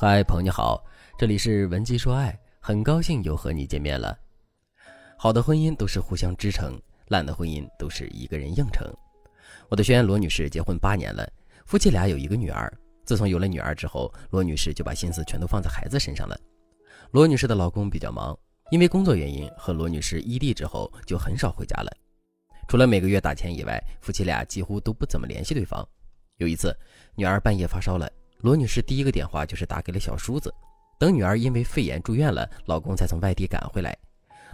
嗨，朋友你好，这里是文姬说爱，很高兴又和你见面了。好的婚姻都是互相支撑，烂的婚姻都是一个人硬撑。我的学员罗女士结婚八年了，夫妻俩有一个女儿。自从有了女儿之后，罗女士就把心思全都放在孩子身上了。罗女士的老公比较忙，因为工作原因和罗女士异地之后就很少回家了。除了每个月打钱以外，夫妻俩几乎都不怎么联系对方。有一次，女儿半夜发烧了。罗女士第一个电话就是打给了小叔子，等女儿因为肺炎住院了，老公才从外地赶回来。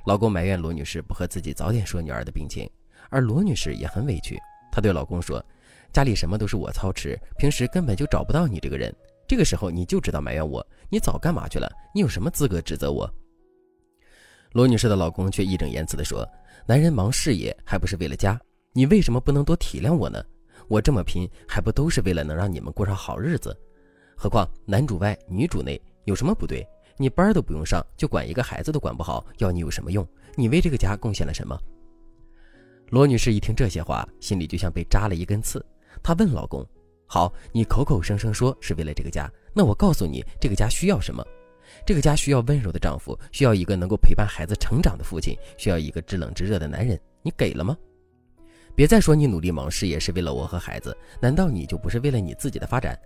老公埋怨罗女士不和自己早点说女儿的病情，而罗女士也很委屈。她对老公说：“家里什么都是我操持，平时根本就找不到你这个人。这个时候你就知道埋怨我，你早干嘛去了？你有什么资格指责我？”罗女士的老公却义正言辞地说：“男人忙事业还不是为了家？你为什么不能多体谅我呢？我这么拼还不都是为了能让你们过上好日子？”何况男主外女主内有什么不对？你班都不用上，就管一个孩子都管不好，要你有什么用？你为这个家贡献了什么？罗女士一听这些话，心里就像被扎了一根刺。她问老公：“好，你口口声声说是为了这个家，那我告诉你，这个家需要什么？这个家需要温柔的丈夫，需要一个能够陪伴孩子成长的父亲，需要一个知冷知热的男人。你给了吗？别再说你努力忙事业是为了我和孩子，难道你就不是为了你自己的发展？”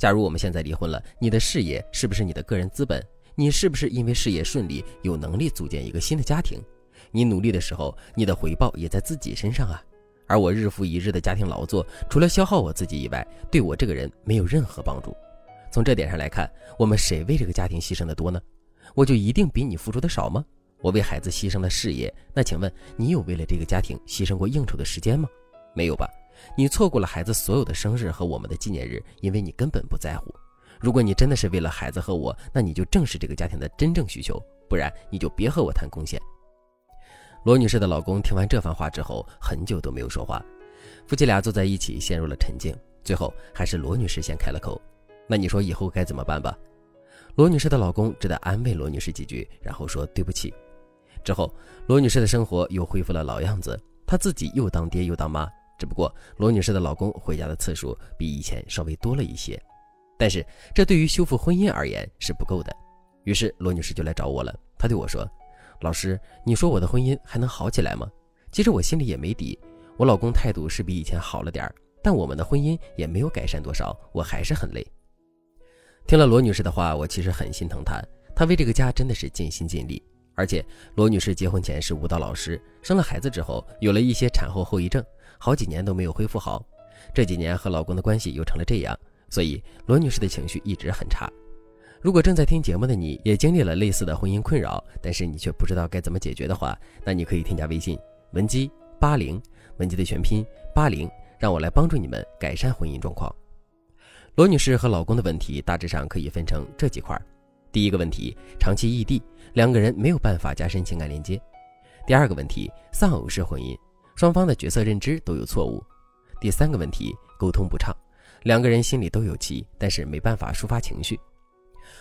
假如我们现在离婚了，你的事业是不是你的个人资本？你是不是因为事业顺利，有能力组建一个新的家庭？你努力的时候，你的回报也在自己身上啊。而我日复一日的家庭劳作，除了消耗我自己以外，对我这个人没有任何帮助。从这点上来看，我们谁为这个家庭牺牲的多呢？我就一定比你付出的少吗？我为孩子牺牲了事业，那请问你有为了这个家庭牺牲过应酬的时间吗？没有吧。你错过了孩子所有的生日和我们的纪念日，因为你根本不在乎。如果你真的是为了孩子和我，那你就正视这个家庭的真正需求，不然你就别和我谈贡献。罗女士的老公听完这番话之后，很久都没有说话。夫妻俩坐在一起，陷入了沉静。最后，还是罗女士先开了口：“那你说以后该怎么办吧？”罗女士的老公只得安慰罗女士几句，然后说：“对不起。”之后，罗女士的生活又恢复了老样子，她自己又当爹又当妈。只不过罗女士的老公回家的次数比以前稍微多了一些，但是这对于修复婚姻而言是不够的。于是罗女士就来找我了。她对我说：“老师，你说我的婚姻还能好起来吗？”其实我心里也没底。我老公态度是比以前好了点儿，但我们的婚姻也没有改善多少，我还是很累。听了罗女士的话，我其实很心疼她。她为这个家真的是尽心尽力。而且罗女士结婚前是舞蹈老师，生了孩子之后有了一些产后后遗症。好几年都没有恢复好，这几年和老公的关系又成了这样，所以罗女士的情绪一直很差。如果正在听节目的你也经历了类似的婚姻困扰，但是你却不知道该怎么解决的话，那你可以添加微信文姬八零，文姬的全拼八零，让我来帮助你们改善婚姻状况。罗女士和老公的问题大致上可以分成这几块：第一个问题，长期异地，两个人没有办法加深情感连接；第二个问题，丧偶式婚姻。双方的角色认知都有错误。第三个问题，沟通不畅，两个人心里都有气，但是没办法抒发情绪。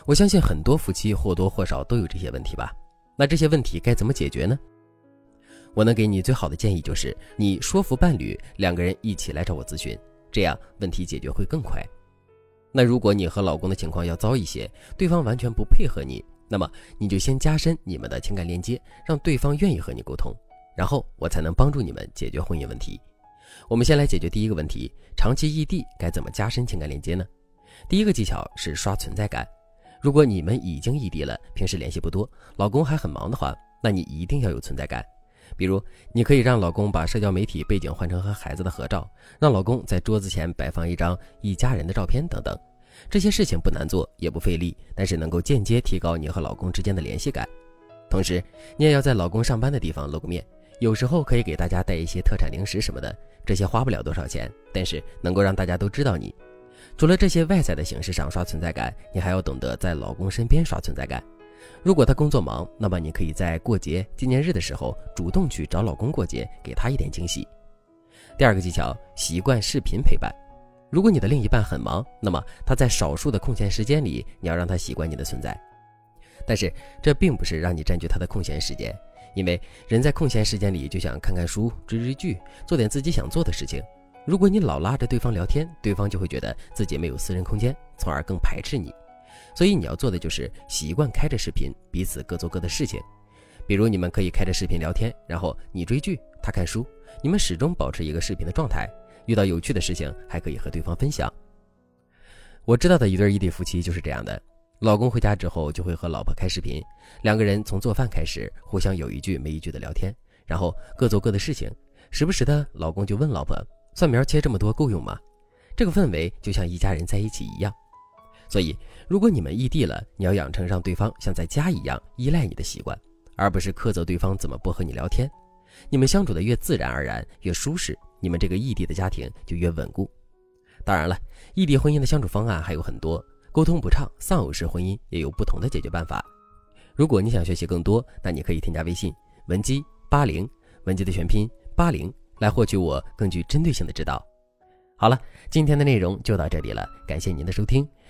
我相信很多夫妻或多或少都有这些问题吧？那这些问题该怎么解决呢？我能给你最好的建议就是，你说服伴侣，两个人一起来找我咨询，这样问题解决会更快。那如果你和老公的情况要糟一些，对方完全不配合你，那么你就先加深你们的情感连接，让对方愿意和你沟通。然后我才能帮助你们解决婚姻问题。我们先来解决第一个问题：长期异地该怎么加深情感连接呢？第一个技巧是刷存在感。如果你们已经异地了，平时联系不多，老公还很忙的话，那你一定要有存在感。比如，你可以让老公把社交媒体背景换成和孩子的合照，让老公在桌子前摆放一张一家人的照片等等。这些事情不难做，也不费力，但是能够间接提高你和老公之间的联系感。同时，你也要在老公上班的地方露个面。有时候可以给大家带一些特产零食什么的，这些花不了多少钱，但是能够让大家都知道你。除了这些外在的形式上刷存在感，你还要懂得在老公身边刷存在感。如果他工作忙，那么你可以在过节、纪念日的时候主动去找老公过节，给他一点惊喜。第二个技巧，习惯视频陪伴。如果你的另一半很忙，那么他在少数的空闲时间里，你要让他习惯你的存在。但是这并不是让你占据他的空闲时间。因为人在空闲时间里就想看看书、追追剧、做点自己想做的事情。如果你老拉着对方聊天，对方就会觉得自己没有私人空间，从而更排斥你。所以你要做的就是习惯开着视频，彼此各做各的事情。比如你们可以开着视频聊天，然后你追剧，他看书，你们始终保持一个视频的状态。遇到有趣的事情，还可以和对方分享。我知道的一对异地夫妻就是这样的：老公回家之后就会和老婆开视频，两个人从做饭开始，互相有一句没一句的聊天，然后各做各的事情。时不时的，老公就问老婆：“蒜苗切这么多够用吗？”这个氛围就像一家人在一起一样。所以，如果你们异地了，你要养成让对方像在家一样依赖你的习惯，而不是苛责对方怎么不和你聊天。你们相处的越自然而然，越舒适。你们这个异地的家庭就越稳固。当然了，异地婚姻的相处方案还有很多，沟通不畅、丧偶式婚姻也有不同的解决办法。如果你想学习更多，那你可以添加微信文姬八零，文姬的全拼八零，来获取我更具针对性的指导。好了，今天的内容就到这里了，感谢您的收听。